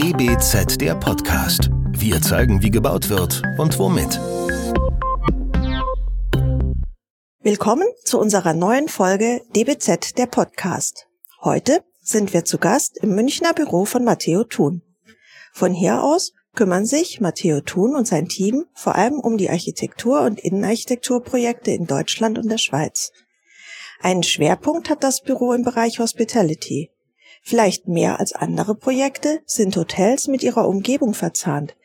DBZ der Podcast. Wir zeigen, wie gebaut wird und womit. Willkommen zu unserer neuen Folge DBZ der Podcast. Heute sind wir zu Gast im Münchner Büro von Matteo Thun. Von hier aus kümmern sich Matteo Thun und sein Team vor allem um die Architektur- und Innenarchitekturprojekte in Deutschland und der Schweiz. Einen Schwerpunkt hat das Büro im Bereich Hospitality. Vielleicht mehr als andere Projekte sind Hotels mit ihrer Umgebung verzahnt,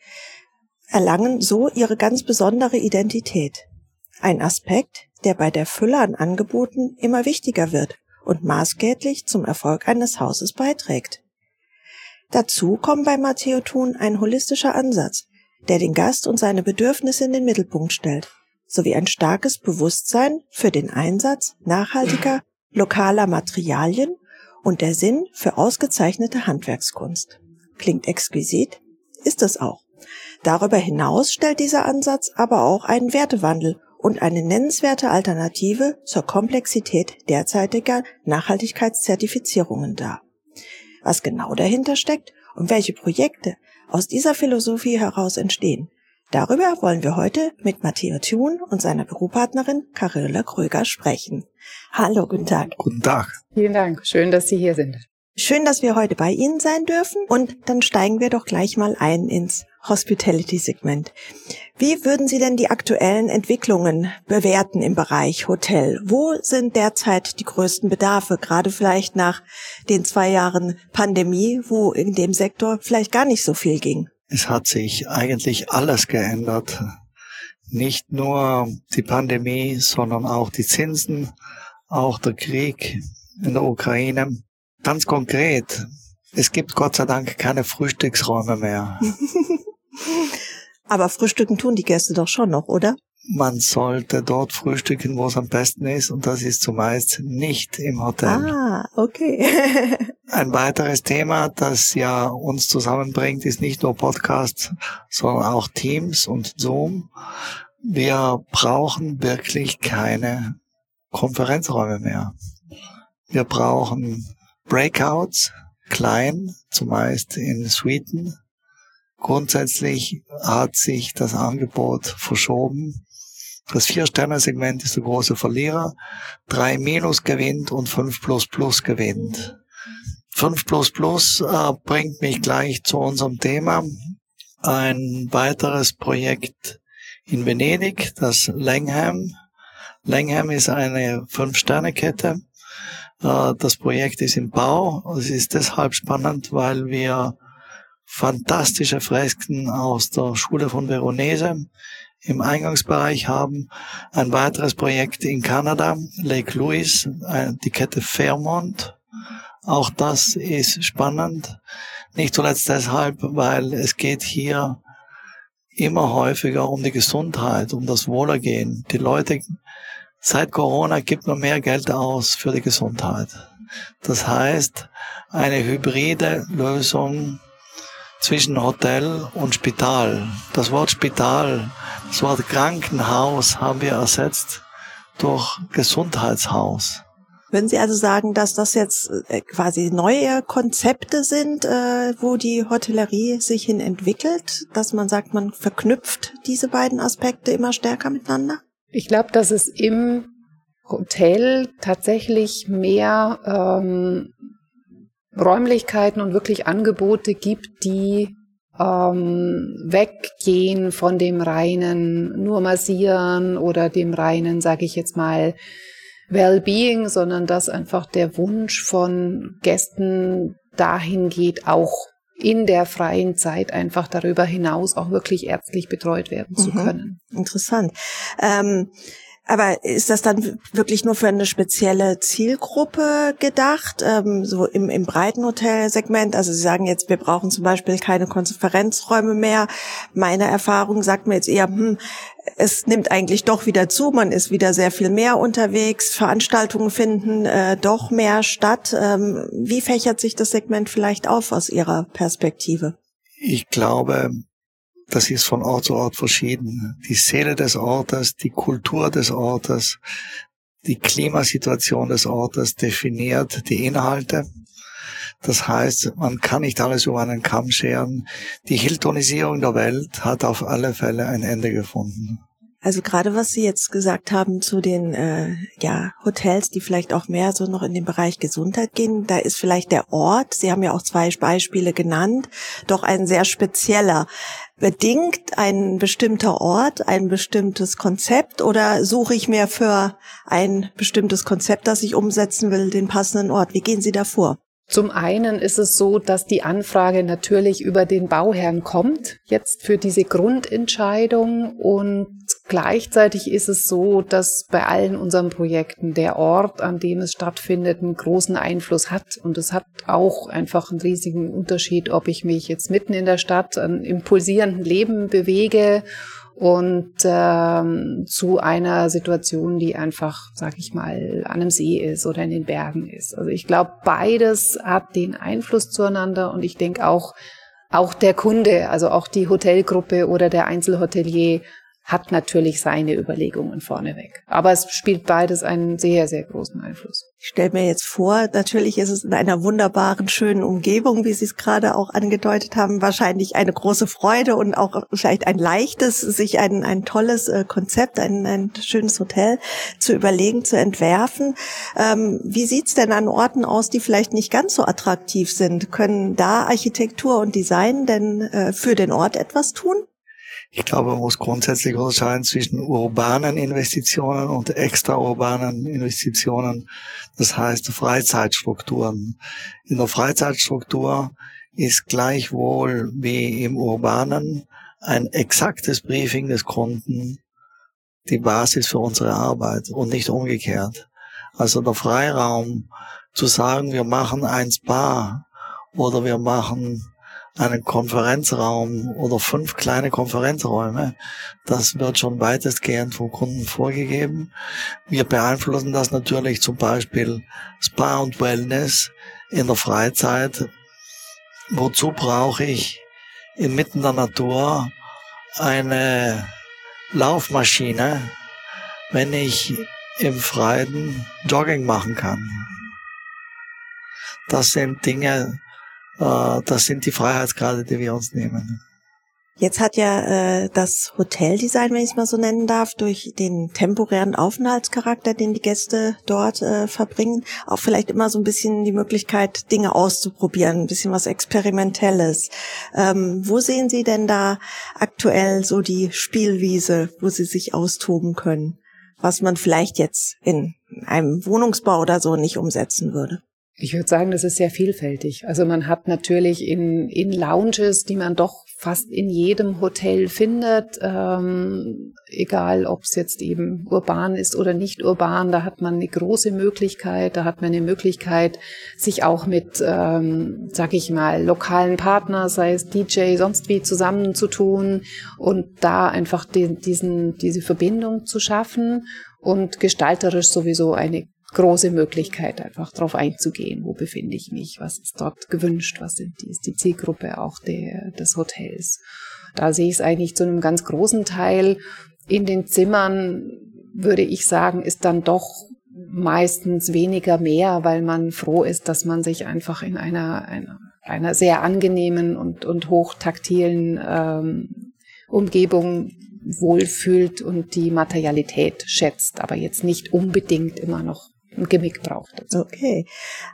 erlangen so ihre ganz besondere Identität. Ein Aspekt, der bei der Fülle an Angeboten immer wichtiger wird und maßgeblich zum Erfolg eines Hauses beiträgt. Dazu kommt bei Matteo Thun ein holistischer Ansatz, der den Gast und seine Bedürfnisse in den Mittelpunkt stellt, sowie ein starkes Bewusstsein für den Einsatz nachhaltiger, lokaler Materialien und der Sinn für ausgezeichnete Handwerkskunst. Klingt exquisit? Ist es auch. Darüber hinaus stellt dieser Ansatz aber auch einen Wertewandel und eine nennenswerte Alternative zur Komplexität derzeitiger Nachhaltigkeitszertifizierungen dar. Was genau dahinter steckt und welche Projekte aus dieser Philosophie heraus entstehen, Darüber wollen wir heute mit Matteo Thun und seiner Büropartnerin Carilla Kröger sprechen. Hallo, guten Tag. Guten Tag. Vielen Dank. Schön, dass Sie hier sind. Schön, dass wir heute bei Ihnen sein dürfen und dann steigen wir doch gleich mal ein ins Hospitality-Segment. Wie würden Sie denn die aktuellen Entwicklungen bewerten im Bereich Hotel? Wo sind derzeit die größten Bedarfe, gerade vielleicht nach den zwei Jahren Pandemie, wo in dem Sektor vielleicht gar nicht so viel ging? Es hat sich eigentlich alles geändert. Nicht nur die Pandemie, sondern auch die Zinsen, auch der Krieg in der Ukraine. Ganz konkret, es gibt Gott sei Dank keine Frühstücksräume mehr. Aber frühstücken tun die Gäste doch schon noch, oder? Man sollte dort frühstücken, wo es am besten ist, und das ist zumeist nicht im Hotel. Ah, okay. Ein weiteres Thema, das ja uns zusammenbringt, ist nicht nur Podcast, sondern auch Teams und Zoom. Wir brauchen wirklich keine Konferenzräume mehr. Wir brauchen Breakouts, klein, zumeist in Suiten. Grundsätzlich hat sich das Angebot verschoben das Vier-Sterne-Segment ist der große Verlierer. Drei Minus gewinnt und fünf Plus Plus gewinnt. Fünf Plus Plus äh, bringt mich gleich zu unserem Thema. Ein weiteres Projekt in Venedig, das Langham. Langham ist eine Fünf-Sterne-Kette. Äh, das Projekt ist im Bau. Es ist deshalb spannend, weil wir fantastische Fresken aus der Schule von Veronese im Eingangsbereich haben. Ein weiteres Projekt in Kanada, Lake Louise, die Kette Fairmont. Auch das ist spannend. Nicht zuletzt deshalb, weil es geht hier immer häufiger um die Gesundheit, um das Wohlergehen. Die Leute seit Corona gibt man mehr Geld aus für die Gesundheit. Das heißt, eine hybride Lösung zwischen Hotel und Spital. Das Wort Spital das Wort Krankenhaus haben wir ersetzt durch Gesundheitshaus. Würden Sie also sagen, dass das jetzt äh, quasi neue Konzepte sind, äh, wo die Hotellerie sich hin entwickelt, dass man sagt, man verknüpft diese beiden Aspekte immer stärker miteinander? Ich glaube, dass es im Hotel tatsächlich mehr ähm, Räumlichkeiten und wirklich Angebote gibt, die ähm, weggehen von dem reinen nur massieren oder dem reinen, sage ich jetzt mal, Wellbeing, sondern dass einfach der Wunsch von Gästen dahin geht, auch in der freien Zeit einfach darüber hinaus auch wirklich ärztlich betreut werden zu mhm. können. Interessant. Ähm aber ist das dann wirklich nur für eine spezielle Zielgruppe gedacht, ähm, so im, im breiten Hotelsegment? Also Sie sagen jetzt, wir brauchen zum Beispiel keine Konferenzräume mehr. Meine Erfahrung sagt mir jetzt eher, hm, es nimmt eigentlich doch wieder zu, man ist wieder sehr viel mehr unterwegs, Veranstaltungen finden äh, doch mehr statt. Ähm, wie fächert sich das Segment vielleicht auf aus Ihrer Perspektive? Ich glaube, das ist von Ort zu Ort verschieden. Die Seele des Ortes, die Kultur des Ortes, die Klimasituation des Ortes definiert die Inhalte. Das heißt, man kann nicht alles über einen Kamm scheren. Die Hiltonisierung der Welt hat auf alle Fälle ein Ende gefunden. Also gerade was Sie jetzt gesagt haben zu den äh, ja, Hotels, die vielleicht auch mehr so noch in den Bereich Gesundheit gehen, da ist vielleicht der Ort, Sie haben ja auch zwei Beispiele genannt, doch ein sehr spezieller. Bedingt ein bestimmter Ort ein bestimmtes Konzept oder suche ich mir für ein bestimmtes Konzept, das ich umsetzen will, den passenden Ort? Wie gehen Sie da vor? Zum einen ist es so, dass die Anfrage natürlich über den Bauherrn kommt, jetzt für diese Grundentscheidung. Und gleichzeitig ist es so, dass bei allen unseren Projekten der Ort, an dem es stattfindet, einen großen Einfluss hat. Und es hat auch einfach einen riesigen Unterschied, ob ich mich jetzt mitten in der Stadt an impulsierenden Leben bewege und ähm, zu einer Situation, die einfach, sag ich mal, an einem See ist oder in den Bergen ist. Also ich glaube, beides hat den Einfluss zueinander und ich denke auch, auch der Kunde, also auch die Hotelgruppe oder der Einzelhotelier hat natürlich seine Überlegungen vorneweg. Aber es spielt beides einen sehr, sehr großen Einfluss. Ich stelle mir jetzt vor, natürlich ist es in einer wunderbaren, schönen Umgebung, wie Sie es gerade auch angedeutet haben, wahrscheinlich eine große Freude und auch vielleicht ein leichtes, sich ein, ein tolles äh, Konzept, ein, ein schönes Hotel zu überlegen, zu entwerfen. Ähm, wie sieht's denn an Orten aus, die vielleicht nicht ganz so attraktiv sind? Können da Architektur und Design denn äh, für den Ort etwas tun? Ich glaube, man muss grundsätzlich unterscheiden zwischen urbanen Investitionen und extraurbanen Investitionen. Das heißt Freizeitstrukturen. In der Freizeitstruktur ist gleichwohl wie im urbanen ein exaktes Briefing des Kunden die Basis für unsere Arbeit und nicht umgekehrt. Also der Freiraum zu sagen, wir machen ein Spa oder wir machen einen Konferenzraum oder fünf kleine Konferenzräume. Das wird schon weitestgehend vom Kunden vorgegeben. Wir beeinflussen das natürlich zum Beispiel Spa und Wellness in der Freizeit. Wozu brauche ich inmitten der Natur eine Laufmaschine, wenn ich im Freien Jogging machen kann? Das sind Dinge, das sind die Freiheitsgrade, die wir uns nehmen. Jetzt hat ja äh, das Hoteldesign, wenn ich es mal so nennen darf, durch den temporären Aufenthaltscharakter, den die Gäste dort äh, verbringen, auch vielleicht immer so ein bisschen die Möglichkeit, Dinge auszuprobieren, ein bisschen was Experimentelles. Ähm, wo sehen Sie denn da aktuell so die Spielwiese, wo Sie sich austoben können, was man vielleicht jetzt in einem Wohnungsbau oder so nicht umsetzen würde? Ich würde sagen, das ist sehr vielfältig. Also man hat natürlich in, in Lounges, die man doch fast in jedem Hotel findet, ähm, egal ob es jetzt eben urban ist oder nicht urban, da hat man eine große Möglichkeit, da hat man eine Möglichkeit, sich auch mit, ähm, sag ich mal, lokalen Partnern, sei es DJ, sonst wie zusammenzutun und da einfach die, diesen, diese Verbindung zu schaffen und gestalterisch sowieso eine große Möglichkeit, einfach darauf einzugehen, wo befinde ich mich, was ist dort gewünscht, was sind die, ist die Zielgruppe auch der, des Hotels. Da sehe ich es eigentlich zu einem ganz großen Teil. In den Zimmern würde ich sagen, ist dann doch meistens weniger mehr, weil man froh ist, dass man sich einfach in einer, einer, einer sehr angenehmen und, und hochtaktilen ähm, Umgebung wohlfühlt und die Materialität schätzt, aber jetzt nicht unbedingt immer noch ein Gimmick braucht. Okay,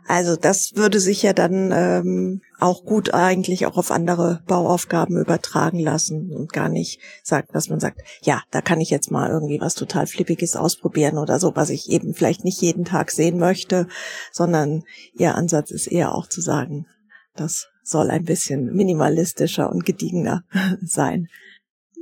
also das würde sich ja dann ähm, auch gut eigentlich auch auf andere Bauaufgaben übertragen lassen und gar nicht sagen, dass man sagt, ja, da kann ich jetzt mal irgendwie was total Flippiges ausprobieren oder so, was ich eben vielleicht nicht jeden Tag sehen möchte, sondern Ihr Ansatz ist eher auch zu sagen, das soll ein bisschen minimalistischer und gediegener sein.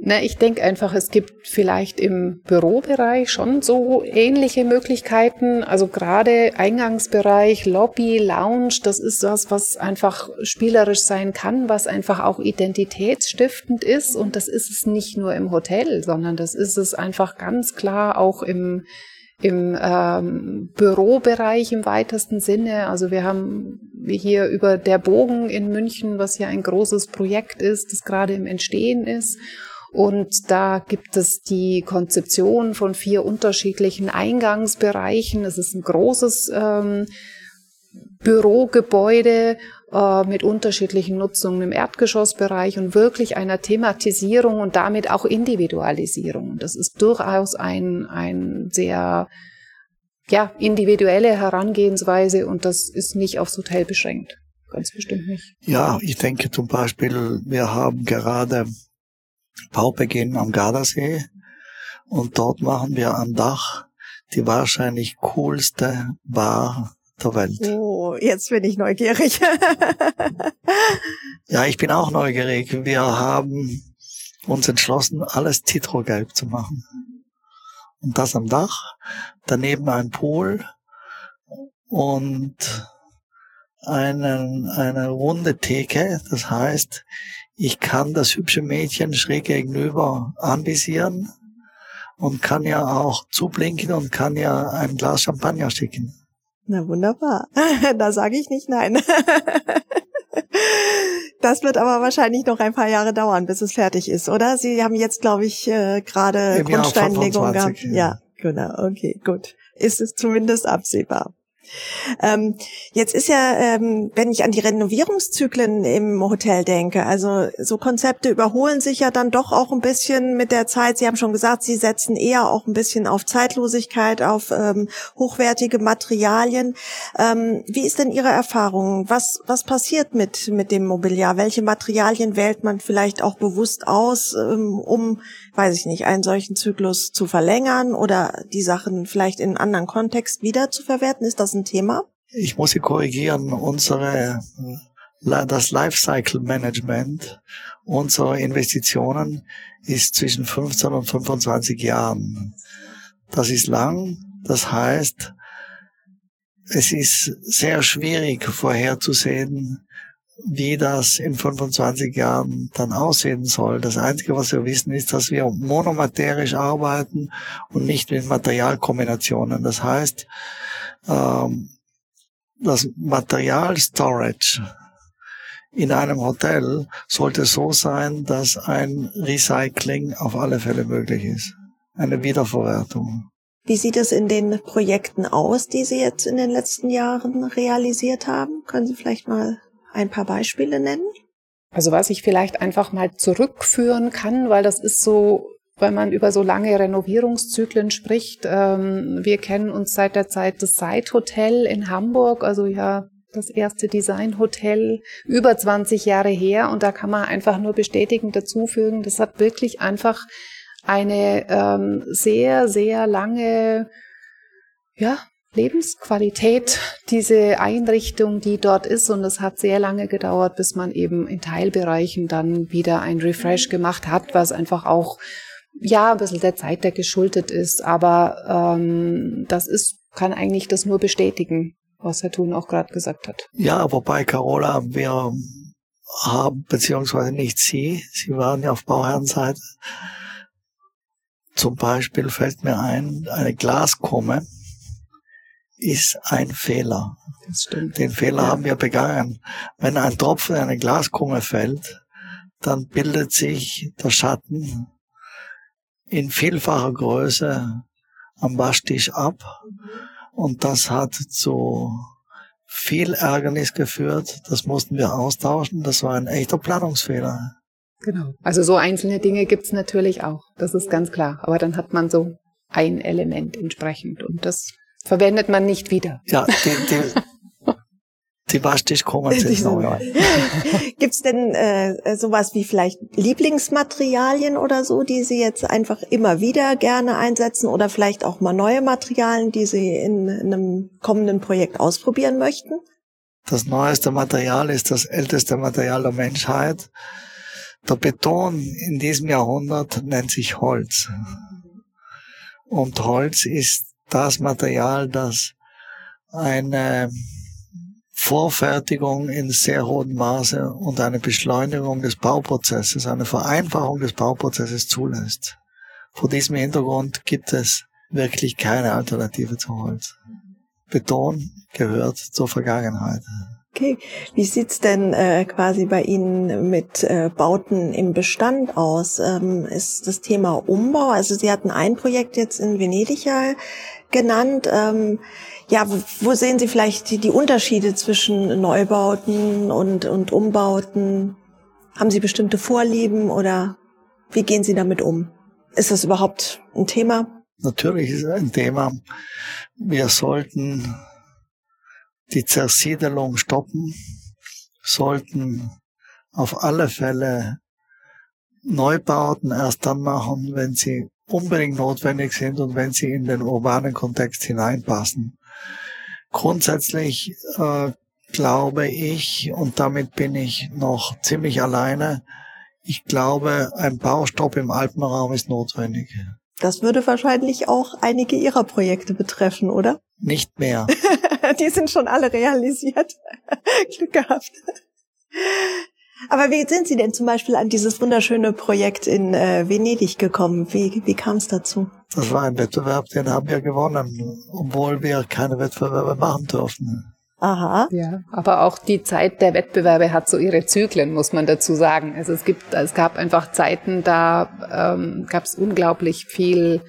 Na, ich denke einfach, es gibt vielleicht im Bürobereich schon so ähnliche Möglichkeiten. Also gerade Eingangsbereich, Lobby, Lounge, das ist was, was einfach spielerisch sein kann, was einfach auch identitätsstiftend ist. Und das ist es nicht nur im Hotel, sondern das ist es einfach ganz klar auch im im ähm, Bürobereich im weitesten Sinne. Also wir haben hier über der Bogen in München, was ja ein großes Projekt ist, das gerade im Entstehen ist. Und da gibt es die Konzeption von vier unterschiedlichen Eingangsbereichen. Es ist ein großes ähm, Bürogebäude äh, mit unterschiedlichen Nutzungen im Erdgeschossbereich und wirklich einer Thematisierung und damit auch Individualisierung. Das ist durchaus ein, ein sehr ja, individuelle Herangehensweise und das ist nicht aufs Hotel beschränkt. Ganz bestimmt nicht. Ja, ich denke zum Beispiel, wir haben gerade Baubeginn am Gardasee und dort machen wir am Dach die wahrscheinlich coolste Bar der Welt. Oh, jetzt bin ich neugierig. ja, ich bin auch neugierig. Wir haben uns entschlossen, alles Titrogelb zu machen. Und das am Dach, daneben ein Pool und einen, eine runde Theke. Das heißt, ich kann das hübsche Mädchen schräg gegenüber anvisieren und kann ja auch zublinken und kann ja ein Glas Champagner schicken. Na wunderbar. da sage ich nicht nein. Das wird aber wahrscheinlich noch ein paar Jahre dauern, bis es fertig ist, oder? Sie haben jetzt, glaube ich, äh, gerade Grundsteinlegung gehabt. Ja. ja, genau. Okay, gut. Ist es zumindest absehbar. Ähm, jetzt ist ja, ähm, wenn ich an die Renovierungszyklen im Hotel denke, also so Konzepte überholen sich ja dann doch auch ein bisschen mit der Zeit. Sie haben schon gesagt, Sie setzen eher auch ein bisschen auf Zeitlosigkeit, auf ähm, hochwertige Materialien. Ähm, wie ist denn Ihre Erfahrung? Was, was passiert mit, mit dem Mobiliar? Welche Materialien wählt man vielleicht auch bewusst aus, ähm, um, weiß ich nicht, einen solchen Zyklus zu verlängern oder die Sachen vielleicht in einen anderen Kontext wieder zu verwerten? Ist das ein Thema? Ich muss Sie korrigieren. Unsere, das Lifecycle Management unserer Investitionen ist zwischen 15 und 25 Jahren. Das ist lang. Das heißt, es ist sehr schwierig vorherzusehen, wie das in 25 Jahren dann aussehen soll. Das Einzige, was wir wissen, ist, dass wir monomaterisch arbeiten und nicht mit Materialkombinationen. Das heißt, ähm, das Material-Storage in einem Hotel sollte so sein, dass ein Recycling auf alle Fälle möglich ist. Eine Wiederverwertung. Wie sieht es in den Projekten aus, die Sie jetzt in den letzten Jahren realisiert haben? Können Sie vielleicht mal ein paar Beispiele nennen? Also was ich vielleicht einfach mal zurückführen kann, weil das ist so wenn man über so lange Renovierungszyklen spricht. Ähm, wir kennen uns seit der Zeit des Side Hotel in Hamburg, also ja das erste Designhotel über 20 Jahre her und da kann man einfach nur bestätigend dazufügen, das hat wirklich einfach eine ähm, sehr, sehr lange ja, Lebensqualität, diese Einrichtung, die dort ist. Und es hat sehr lange gedauert, bis man eben in Teilbereichen dann wieder ein Refresh gemacht hat, was einfach auch ja, ein bisschen der Zeit, der geschuldet ist, aber ähm, das ist, kann eigentlich das nur bestätigen, was Herr Thun auch gerade gesagt hat. Ja, wobei Carola, wir haben, beziehungsweise nicht Sie, Sie waren ja auf Bauherrenseite. Zum Beispiel fällt mir ein, eine Glaskumme ist ein Fehler. Das stimmt. Den Fehler ja. haben wir begangen. Wenn ein Tropfen in eine Glaskumme fällt, dann bildet sich der Schatten in vielfacher Größe am Waschtisch ab. Und das hat zu viel Ärgernis geführt. Das mussten wir austauschen. Das war ein echter Planungsfehler. Genau. Also so einzelne Dinge gibt's natürlich auch. Das ist ganz klar. Aber dann hat man so ein Element entsprechend. Und das verwendet man nicht wieder. Ja, die, die, die sind neu. Gibt's denn äh, sowas wie vielleicht Lieblingsmaterialien oder so, die Sie jetzt einfach immer wieder gerne einsetzen oder vielleicht auch mal neue Materialien, die Sie in, in einem kommenden Projekt ausprobieren möchten? Das neueste Material ist das älteste Material der Menschheit. Der Beton in diesem Jahrhundert nennt sich Holz. Und Holz ist das Material, das eine Vorfertigung in sehr hohem Maße und eine Beschleunigung des Bauprozesses, eine Vereinfachung des Bauprozesses zulässt. Vor diesem Hintergrund gibt es wirklich keine Alternative zu Holz. Beton gehört zur Vergangenheit. Okay, wie sieht's denn äh, quasi bei Ihnen mit äh, Bauten im Bestand aus? Ähm, ist das Thema Umbau? Also Sie hatten ein Projekt jetzt in Venedig ja genannt. Ähm, Ja, wo sehen Sie vielleicht die, die Unterschiede zwischen Neubauten und, und Umbauten? Haben Sie bestimmte Vorlieben oder wie gehen Sie damit um? Ist das überhaupt ein Thema? Natürlich ist es ein Thema. Wir sollten die Zersiedelung stoppen, sollten auf alle Fälle Neubauten erst dann machen, wenn sie unbedingt notwendig sind und wenn sie in den urbanen Kontext hineinpassen. Grundsätzlich äh, glaube ich, und damit bin ich noch ziemlich alleine, ich glaube, ein Baustopp im Alpenraum ist notwendig. Das würde wahrscheinlich auch einige Ihrer Projekte betreffen, oder? Nicht mehr. Die sind schon alle realisiert. Glück gehabt. Aber wie sind Sie denn zum Beispiel an dieses wunderschöne Projekt in äh, Venedig gekommen? Wie, wie kam es dazu? Das war ein Wettbewerb, den haben wir gewonnen, obwohl wir keine Wettbewerbe machen durften. Aha. Ja, aber auch die Zeit der Wettbewerbe hat so ihre Zyklen, muss man dazu sagen. Also es gibt, es gab einfach Zeiten, da ähm, gab es unglaublich viel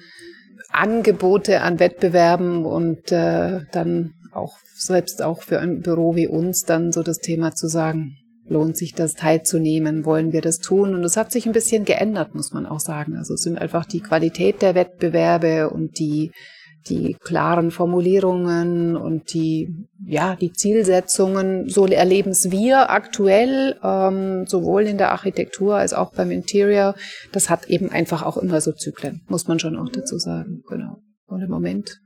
Angebote an Wettbewerben und äh, dann auch selbst auch für ein Büro wie uns dann so das Thema zu sagen, lohnt sich das teilzunehmen, wollen wir das tun? Und es hat sich ein bisschen geändert, muss man auch sagen. Also es sind einfach die Qualität der Wettbewerbe und die die klaren Formulierungen und die, ja, die Zielsetzungen, so erleben es wir aktuell, ähm, sowohl in der Architektur als auch beim Interior. Das hat eben einfach auch immer so Zyklen, muss man schon auch dazu sagen. Genau. Und im Moment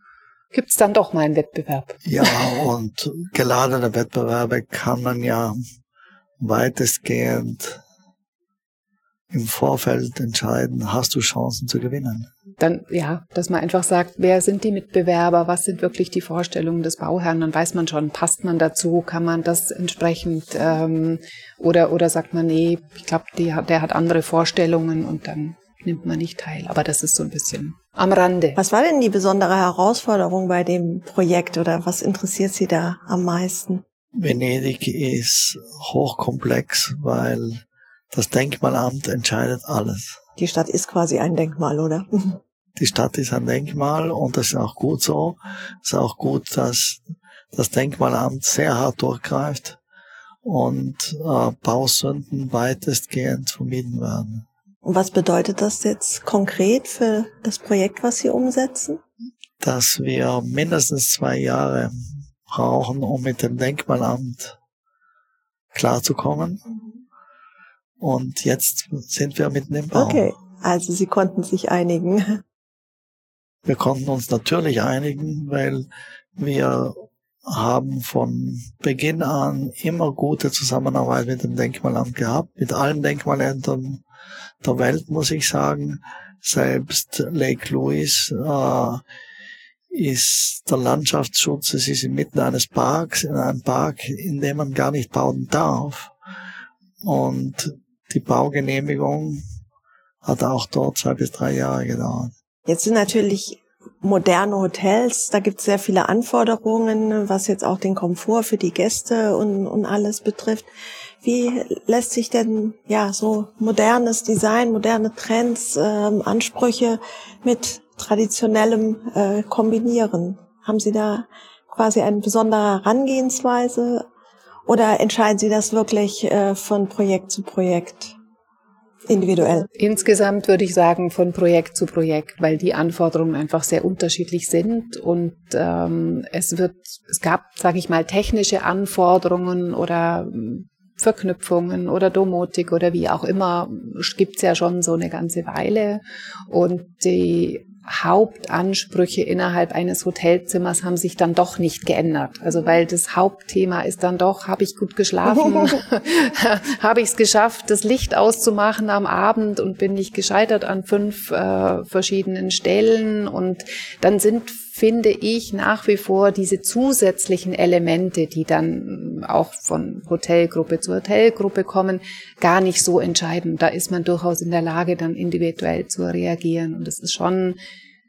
gibt es dann doch mal einen Wettbewerb. Ja, und geladene Wettbewerbe kann man ja weitestgehend im Vorfeld entscheiden, hast du Chancen zu gewinnen. Dann, ja, dass man einfach sagt, wer sind die Mitbewerber, was sind wirklich die Vorstellungen des Bauherrn, dann weiß man schon, passt man dazu, kann man das entsprechend, ähm, oder, oder sagt man, nee, ich glaube, der hat andere Vorstellungen und dann nimmt man nicht teil. Aber das ist so ein bisschen am Rande. Was war denn die besondere Herausforderung bei dem Projekt oder was interessiert Sie da am meisten? Venedig ist hochkomplex, weil das Denkmalamt entscheidet alles. Die Stadt ist quasi ein Denkmal, oder? Die Stadt ist ein Denkmal und das ist auch gut so. Es ist auch gut, dass das Denkmalamt sehr hart durchgreift und äh, Bausünden weitestgehend vermieden werden. Und was bedeutet das jetzt konkret für das Projekt, was Sie umsetzen? Dass wir mindestens zwei Jahre brauchen, um mit dem Denkmalamt klarzukommen. Und jetzt sind wir mitten im Bau. Okay, also Sie konnten sich einigen. Wir konnten uns natürlich einigen, weil wir haben von Beginn an immer gute Zusammenarbeit mit dem Denkmalamt gehabt, mit allen Denkmalämtern der Welt, muss ich sagen. Selbst Lake Louise äh, ist der Landschaftsschutz, es ist inmitten eines Parks, in einem Park, in dem man gar nicht bauen darf. Und die Baugenehmigung hat auch dort zwei bis drei Jahre gedauert. Jetzt sind natürlich moderne Hotels, da gibt es sehr viele Anforderungen, was jetzt auch den Komfort für die Gäste und, und alles betrifft. Wie lässt sich denn ja so modernes Design, moderne Trends, ähm, Ansprüche mit traditionellem äh, kombinieren? Haben Sie da quasi eine besondere Herangehensweise oder entscheiden Sie das wirklich äh, von Projekt zu Projekt? individuell? Insgesamt würde ich sagen von Projekt zu Projekt, weil die Anforderungen einfach sehr unterschiedlich sind und ähm, es wird, es gab, sage ich mal, technische Anforderungen oder hm, Verknüpfungen oder Domotik oder wie auch immer, gibt's ja schon so eine ganze Weile und die Hauptansprüche innerhalb eines Hotelzimmers haben sich dann doch nicht geändert. Also weil das Hauptthema ist dann doch, habe ich gut geschlafen, habe ich es geschafft, das Licht auszumachen am Abend und bin nicht gescheitert an fünf äh, verschiedenen Stellen. Und dann sind, finde ich, nach wie vor diese zusätzlichen Elemente, die dann auch von Hotelgruppe zu Hotelgruppe kommen, gar nicht so entscheidend. Da ist man durchaus in der Lage, dann individuell zu reagieren. Und es ist schon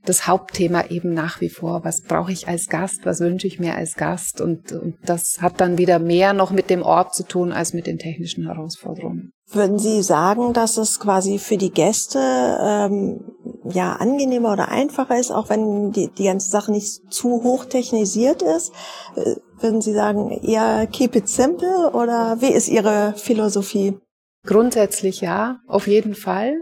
das Hauptthema eben nach wie vor. Was brauche ich als Gast? Was wünsche ich mir als Gast? Und, und das hat dann wieder mehr noch mit dem Ort zu tun als mit den technischen Herausforderungen. Würden Sie sagen, dass es quasi für die Gäste ähm, ja angenehmer oder einfacher ist, auch wenn die, die ganze Sache nicht zu hoch technisiert ist? Äh, würden Sie sagen, eher keep it simple oder wie ist Ihre Philosophie? Grundsätzlich ja, auf jeden Fall.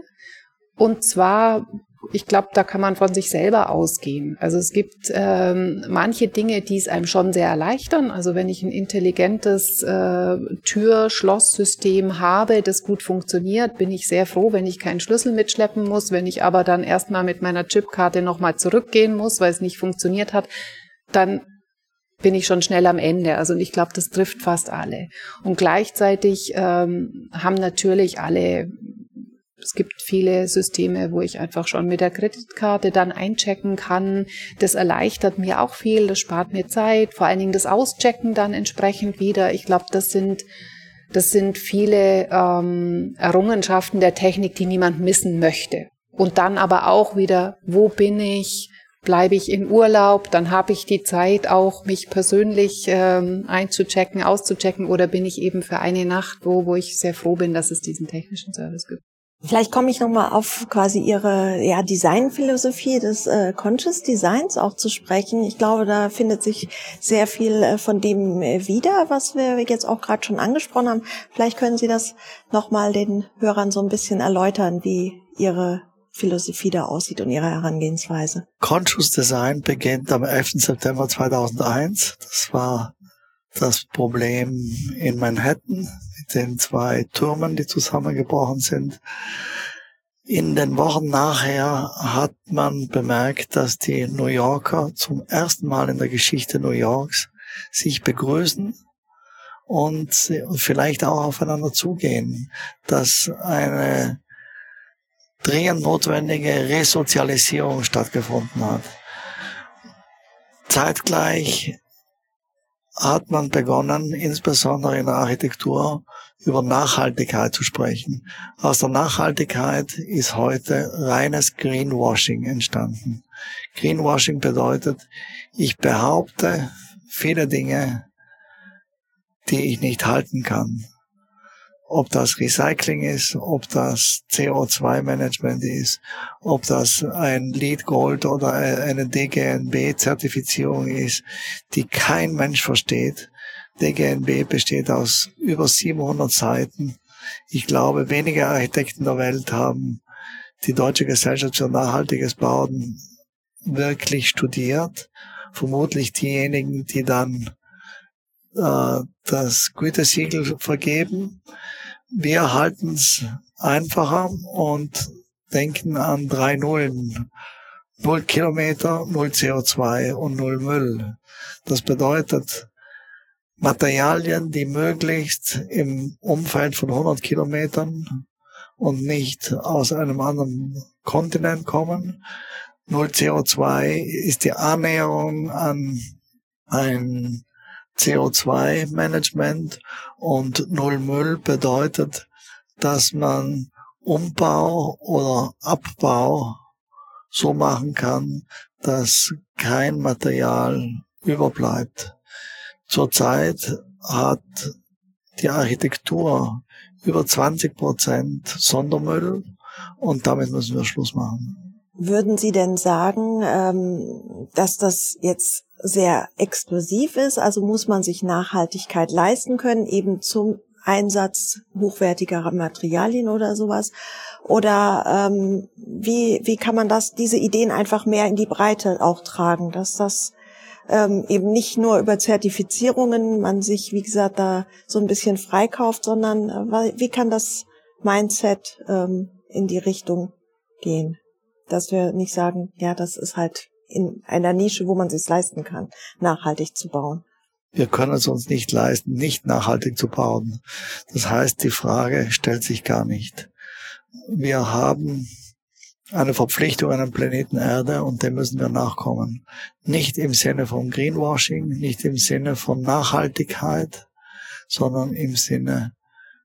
Und zwar ich glaube, da kann man von sich selber ausgehen. Also es gibt ähm, manche Dinge, die es einem schon sehr erleichtern. Also wenn ich ein intelligentes äh, Tür-Schloss-System habe, das gut funktioniert, bin ich sehr froh, wenn ich keinen Schlüssel mitschleppen muss. Wenn ich aber dann erstmal mit meiner Chipkarte nochmal zurückgehen muss, weil es nicht funktioniert hat, dann bin ich schon schnell am Ende. Also ich glaube, das trifft fast alle. Und gleichzeitig ähm, haben natürlich alle es gibt viele Systeme, wo ich einfach schon mit der Kreditkarte dann einchecken kann. Das erleichtert mir auch viel, das spart mir Zeit, vor allen Dingen das Auschecken dann entsprechend wieder. Ich glaube, das sind das sind viele ähm, Errungenschaften der Technik, die niemand missen möchte. Und dann aber auch wieder, wo bin ich? Bleibe ich in Urlaub? Dann habe ich die Zeit auch, mich persönlich ähm, einzuchecken, auszuchecken oder bin ich eben für eine Nacht wo, wo ich sehr froh bin, dass es diesen technischen Service gibt. Vielleicht komme ich nochmal auf quasi Ihre ja, Designphilosophie des äh, Conscious Designs auch zu sprechen. Ich glaube, da findet sich sehr viel äh, von dem äh, wieder, was wir jetzt auch gerade schon angesprochen haben. Vielleicht können Sie das nochmal den Hörern so ein bisschen erläutern, wie Ihre Philosophie da aussieht und Ihre Herangehensweise. Conscious Design beginnt am 11. September 2001. Das war das Problem in Manhattan mit den zwei Türmen, die zusammengebrochen sind. In den Wochen nachher hat man bemerkt, dass die New Yorker zum ersten Mal in der Geschichte New Yorks sich begrüßen und vielleicht auch aufeinander zugehen, dass eine dringend notwendige Resozialisierung stattgefunden hat. Zeitgleich hat man begonnen, insbesondere in der Architektur, über Nachhaltigkeit zu sprechen. Aus der Nachhaltigkeit ist heute reines Greenwashing entstanden. Greenwashing bedeutet, ich behaupte viele Dinge, die ich nicht halten kann ob das Recycling ist, ob das CO2-Management ist, ob das ein Lead Gold oder eine DGNB-Zertifizierung ist, die kein Mensch versteht. DGNB besteht aus über 700 Seiten. Ich glaube, wenige Architekten der Welt haben die Deutsche Gesellschaft für nachhaltiges Bauen wirklich studiert. Vermutlich diejenigen, die dann äh, das Gütesiegel vergeben. Wir halten es einfacher und denken an drei Nullen. Null Kilometer, null CO2 und null Müll. Das bedeutet Materialien, die möglichst im Umfeld von 100 Kilometern und nicht aus einem anderen Kontinent kommen. Null CO2 ist die Annäherung an ein CO2-Management und Null Müll bedeutet, dass man Umbau oder Abbau so machen kann, dass kein Material überbleibt. Zurzeit hat die Architektur über 20 Prozent Sondermüll und damit müssen wir Schluss machen. Würden Sie denn sagen, ähm, dass das jetzt sehr exklusiv ist, also muss man sich Nachhaltigkeit leisten können, eben zum Einsatz hochwertigerer Materialien oder sowas? Oder ähm, wie, wie kann man das, diese Ideen einfach mehr in die Breite auch tragen, dass das ähm, eben nicht nur über Zertifizierungen man sich, wie gesagt, da so ein bisschen freikauft, sondern äh, wie kann das Mindset in die Richtung gehen? Dass wir nicht sagen, ja, das ist halt in einer Nische, wo man sich leisten kann, nachhaltig zu bauen. Wir können es uns nicht leisten, nicht nachhaltig zu bauen. Das heißt, die Frage stellt sich gar nicht. Wir haben eine Verpflichtung an den Planeten Erde und dem müssen wir nachkommen. Nicht im Sinne von Greenwashing, nicht im Sinne von Nachhaltigkeit, sondern im Sinne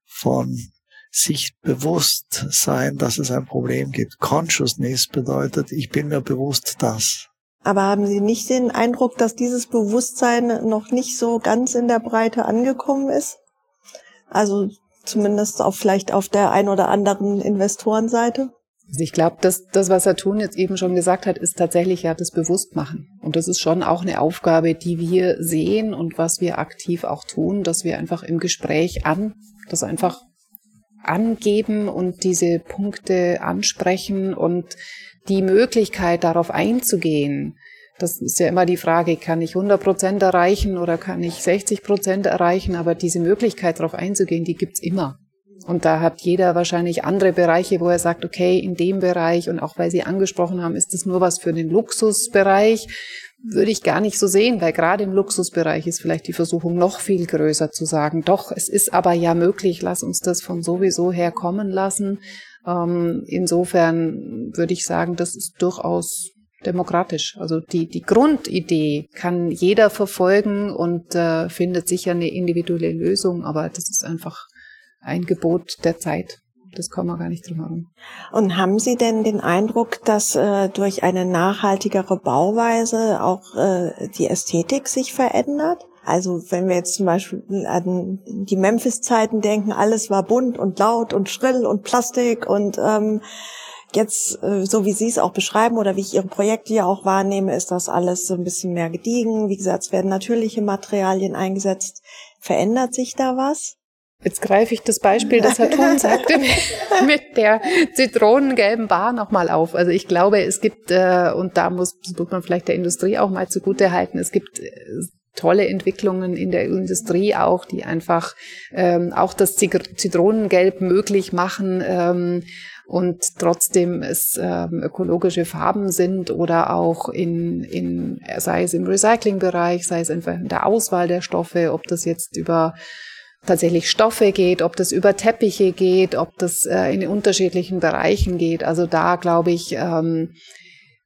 von sich bewusst sein, dass es ein Problem gibt. Consciousness bedeutet, ich bin mir bewusst das. Aber haben Sie nicht den Eindruck, dass dieses Bewusstsein noch nicht so ganz in der Breite angekommen ist? Also zumindest auch vielleicht auf der ein oder anderen Investorenseite? Also ich glaube, dass das, was Saturn jetzt eben schon gesagt hat, ist tatsächlich ja das Bewusstmachen. Und das ist schon auch eine Aufgabe, die wir sehen und was wir aktiv auch tun, dass wir einfach im Gespräch an, das einfach angeben und diese Punkte ansprechen und die Möglichkeit darauf einzugehen. Das ist ja immer die Frage, kann ich 100 Prozent erreichen oder kann ich 60 Prozent erreichen? Aber diese Möglichkeit darauf einzugehen, die gibt's immer. Und da hat jeder wahrscheinlich andere Bereiche, wo er sagt, okay, in dem Bereich und auch weil Sie angesprochen haben, ist das nur was für den Luxusbereich, würde ich gar nicht so sehen, weil gerade im Luxusbereich ist vielleicht die Versuchung noch viel größer zu sagen, doch, es ist aber ja möglich, lass uns das von sowieso her kommen lassen. Ähm, insofern würde ich sagen, das ist durchaus demokratisch. Also die, die Grundidee kann jeder verfolgen und äh, findet sicher eine individuelle Lösung, aber das ist einfach ein Gebot der Zeit. Das kommen wir gar nicht drum herum. Und haben Sie denn den Eindruck, dass äh, durch eine nachhaltigere Bauweise auch äh, die Ästhetik sich verändert? Also wenn wir jetzt zum Beispiel an die Memphis-Zeiten denken, alles war bunt und laut und schrill und Plastik und ähm, jetzt, äh, so wie Sie es auch beschreiben oder wie ich Ihre Projekte ja auch wahrnehme, ist das alles so ein bisschen mehr gediegen. Wie gesagt, es werden natürliche Materialien eingesetzt. Verändert sich da was? Jetzt greife ich das Beispiel, das Herr Thun sagte, mit der zitronengelben Bar nochmal auf. Also ich glaube, es gibt, äh, und da muss, muss man vielleicht der Industrie auch mal zugute halten, es gibt äh, tolle Entwicklungen in der Industrie auch, die einfach ähm, auch das Zitronengelb möglich machen ähm, und trotzdem es ähm, ökologische Farben sind oder auch in, in sei es im Recyclingbereich, sei es einfach in der Auswahl der Stoffe, ob das jetzt über tatsächlich Stoffe geht, ob das über Teppiche geht, ob das äh, in unterschiedlichen Bereichen geht. Also da glaube ich, ähm,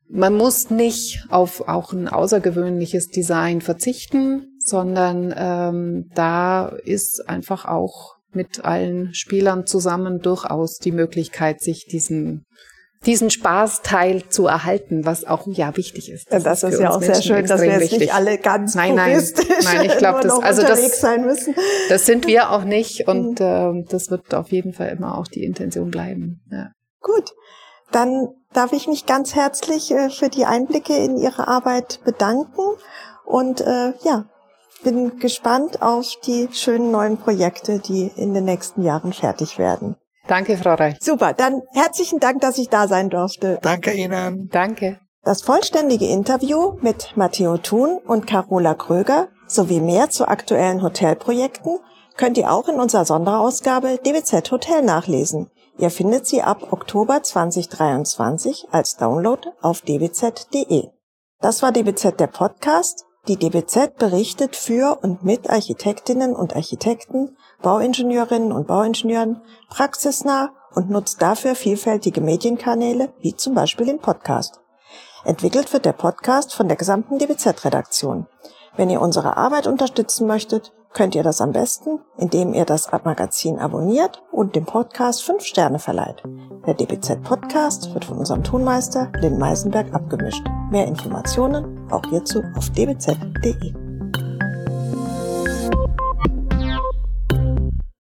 man muss nicht auf auch ein außergewöhnliches Design verzichten, sondern ähm, da ist einfach auch mit allen Spielern zusammen durchaus die Möglichkeit, sich diesen diesen Spaßteil zu erhalten, was auch ja wichtig ist. Das, das ist, ist ja auch Menschen sehr schön, dass wir jetzt wichtig. nicht alle ganz nein, nein, nein, ich glaube, das also das, sein müssen. das sind wir auch nicht und äh, das wird auf jeden Fall immer auch die Intention bleiben. Ja. Gut, dann darf ich mich ganz herzlich äh, für die Einblicke in Ihre Arbeit bedanken und äh, ja, bin gespannt auf die schönen neuen Projekte, die in den nächsten Jahren fertig werden. Danke, Frau Reich. Super, dann herzlichen Dank, dass ich da sein durfte. Danke Ihnen. Danke. Das vollständige Interview mit Matteo Thun und Carola Kröger sowie mehr zu aktuellen Hotelprojekten könnt ihr auch in unserer Sonderausgabe DBZ Hotel nachlesen. Ihr findet sie ab Oktober 2023 als Download auf dbz.de. Das war DBZ der Podcast. Die DBZ berichtet für und mit Architektinnen und Architekten Bauingenieurinnen und Bauingenieuren praxisnah und nutzt dafür vielfältige Medienkanäle, wie zum Beispiel den Podcast. Entwickelt wird der Podcast von der gesamten DBZ-Redaktion. Wenn ihr unsere Arbeit unterstützen möchtet, könnt ihr das am besten, indem ihr das Magazin abonniert und dem Podcast 5 Sterne verleiht. Der DBZ Podcast wird von unserem Tonmeister Lynn Meisenberg abgemischt. Mehr Informationen auch hierzu auf dbz.de.